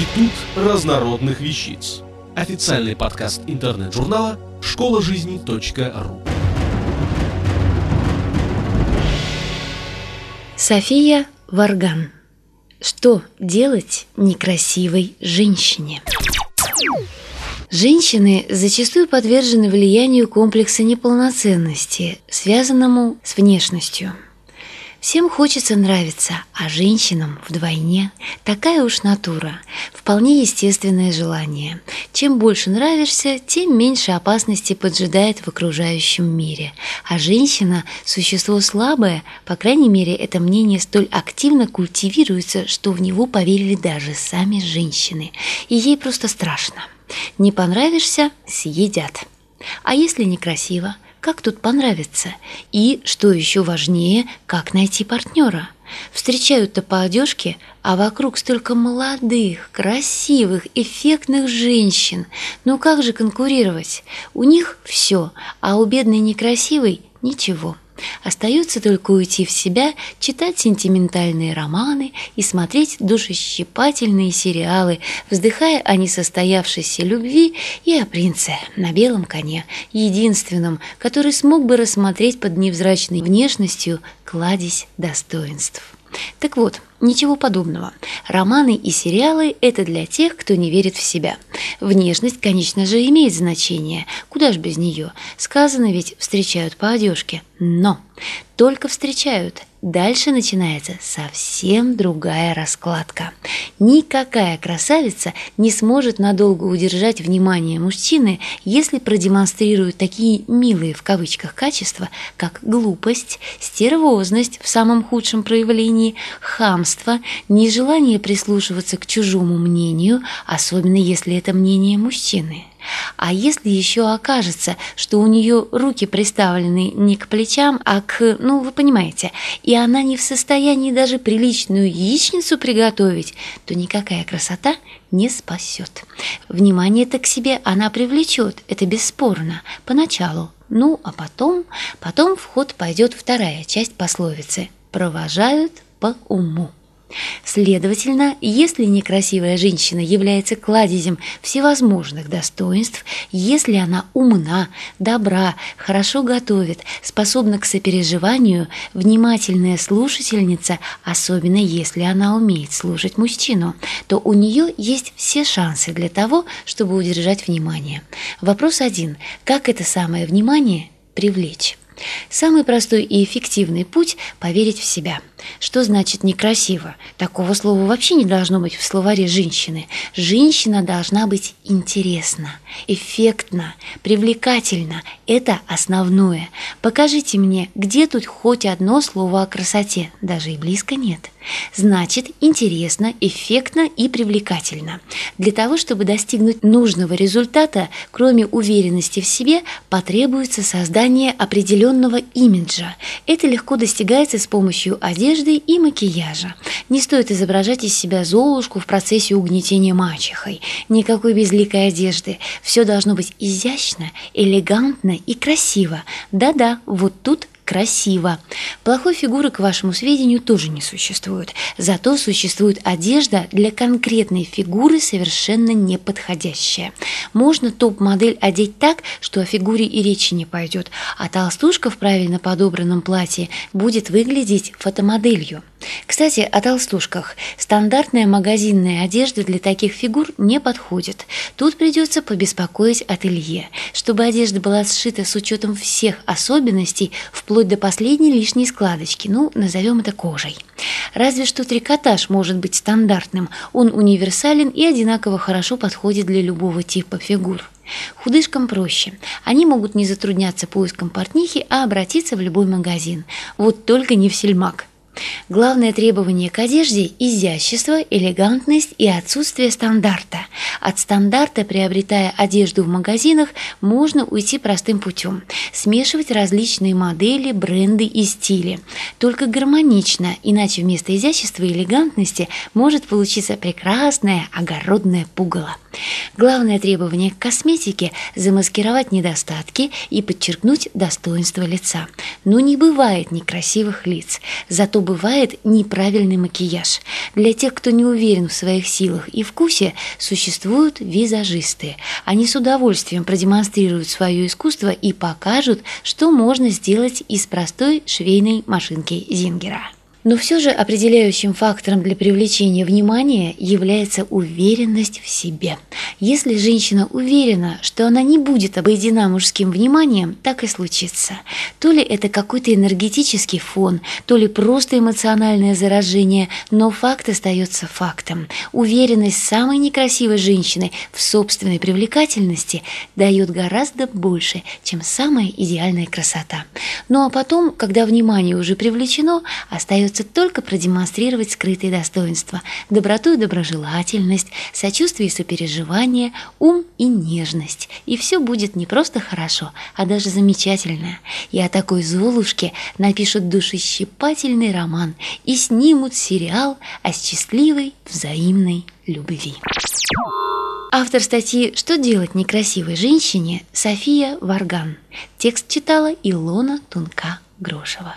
Институт разнородных вещиц. Официальный подкаст интернет-журнала школа жизни.ру. София Варган. Что делать некрасивой женщине? Женщины зачастую подвержены влиянию комплекса неполноценности, связанному с внешностью – Всем хочется нравиться, а женщинам вдвойне. Такая уж натура. Вполне естественное желание. Чем больше нравишься, тем меньше опасности поджидает в окружающем мире. А женщина – существо слабое, по крайней мере, это мнение столь активно культивируется, что в него поверили даже сами женщины. И ей просто страшно. Не понравишься – съедят. А если некрасиво – как тут понравится? И, что еще важнее, как найти партнера? Встречают-то по одежке, а вокруг столько молодых, красивых, эффектных женщин. Ну как же конкурировать? У них все, а у бедной некрасивой ничего. Остается только уйти в себя, читать сентиментальные романы и смотреть душещипательные сериалы, вздыхая о несостоявшейся любви и о принце на белом коне, единственном, который смог бы рассмотреть под невзрачной внешностью кладезь достоинств. Так вот, ничего подобного. Романы и сериалы – это для тех, кто не верит в себя. Внешность, конечно же, имеет значение. Куда ж без нее? Сказано ведь «встречают по одежке». Но только встречают. Дальше начинается совсем другая раскладка. Никакая красавица не сможет надолго удержать внимание мужчины, если продемонстрирует такие «милые» в кавычках качества, как глупость, стервозность в самом худшем проявлении, хамство, нежелание прислушиваться к чужому мнению, особенно если это мнение мужчины. А если еще окажется, что у нее руки приставлены не к плечам, а к, ну, вы понимаете, и она не в состоянии даже приличную яичницу приготовить, то никакая красота не спасет. Внимание-то к себе она привлечет, это бесспорно, поначалу. Ну, а потом, потом в ход пойдет вторая часть пословицы «провожают по уму». Следовательно, если некрасивая женщина является кладезем всевозможных достоинств, если она умна, добра, хорошо готовит, способна к сопереживанию, внимательная слушательница, особенно если она умеет слушать мужчину, то у нее есть все шансы для того, чтобы удержать внимание. Вопрос один. Как это самое внимание привлечь? Самый простой и эффективный путь – поверить в себя. Что значит некрасиво? Такого слова вообще не должно быть в словаре женщины. Женщина должна быть интересна, эффектна, привлекательна. Это основное. Покажите мне, где тут хоть одно слово о красоте. Даже и близко нет. Значит, интересно, эффектно и привлекательно. Для того, чтобы достигнуть нужного результата, кроме уверенности в себе, потребуется создание определенного имиджа. Это легко достигается с помощью одежды и макияжа. Не стоит изображать из себя Золушку в процессе угнетения мачехой. Никакой безликой одежды. Все должно быть изящно, элегантно и красиво. Да-да, вот тут красиво. Плохой фигуры, к вашему сведению, тоже не существует. Зато существует одежда для конкретной фигуры, совершенно неподходящая. Можно топ-модель одеть так, что о фигуре и речи не пойдет, а толстушка в правильно подобранном платье будет выглядеть фотомоделью. Кстати, о толстушках. Стандартная магазинная одежда для таких фигур не подходит. Тут придется побеспокоить ателье, чтобы одежда была сшита с учетом всех особенностей, вплоть до последней лишней складочки, ну, назовем это кожей. Разве что трикотаж может быть стандартным, он универсален и одинаково хорошо подходит для любого типа фигур. Худышкам проще. Они могут не затрудняться поиском портнихи, а обратиться в любой магазин. Вот только не в сельмак. Главное требование к одежде – изящество, элегантность и отсутствие стандарта. От стандарта, приобретая одежду в магазинах, можно уйти простым путем – смешивать различные модели, бренды и стили. Только гармонично, иначе вместо изящества и элегантности может получиться прекрасное огородное пугало. Главное требование к косметике – замаскировать недостатки и подчеркнуть достоинство лица. Но не бывает некрасивых лиц, зато бывает неправильный макияж. Для тех, кто не уверен в своих силах и вкусе, существуют визажисты. Они с удовольствием продемонстрируют свое искусство и покажут, что можно сделать из простой швейной машинки Зингера. Но все же определяющим фактором для привлечения внимания является уверенность в себе. Если женщина уверена, что она не будет обойдена мужским вниманием, так и случится. То ли это какой-то энергетический фон, то ли просто эмоциональное заражение, но факт остается фактом. Уверенность самой некрасивой женщины в собственной привлекательности дает гораздо больше, чем самая идеальная красота. Ну а потом, когда внимание уже привлечено, остается остается только продемонстрировать скрытые достоинства, доброту и доброжелательность, сочувствие и сопереживание, ум и нежность. И все будет не просто хорошо, а даже замечательно. И о такой Золушке напишут душещипательный роман и снимут сериал о счастливой взаимной любви. Автор статьи «Что делать некрасивой женщине» София Варган. Текст читала Илона Тунка-Грошева.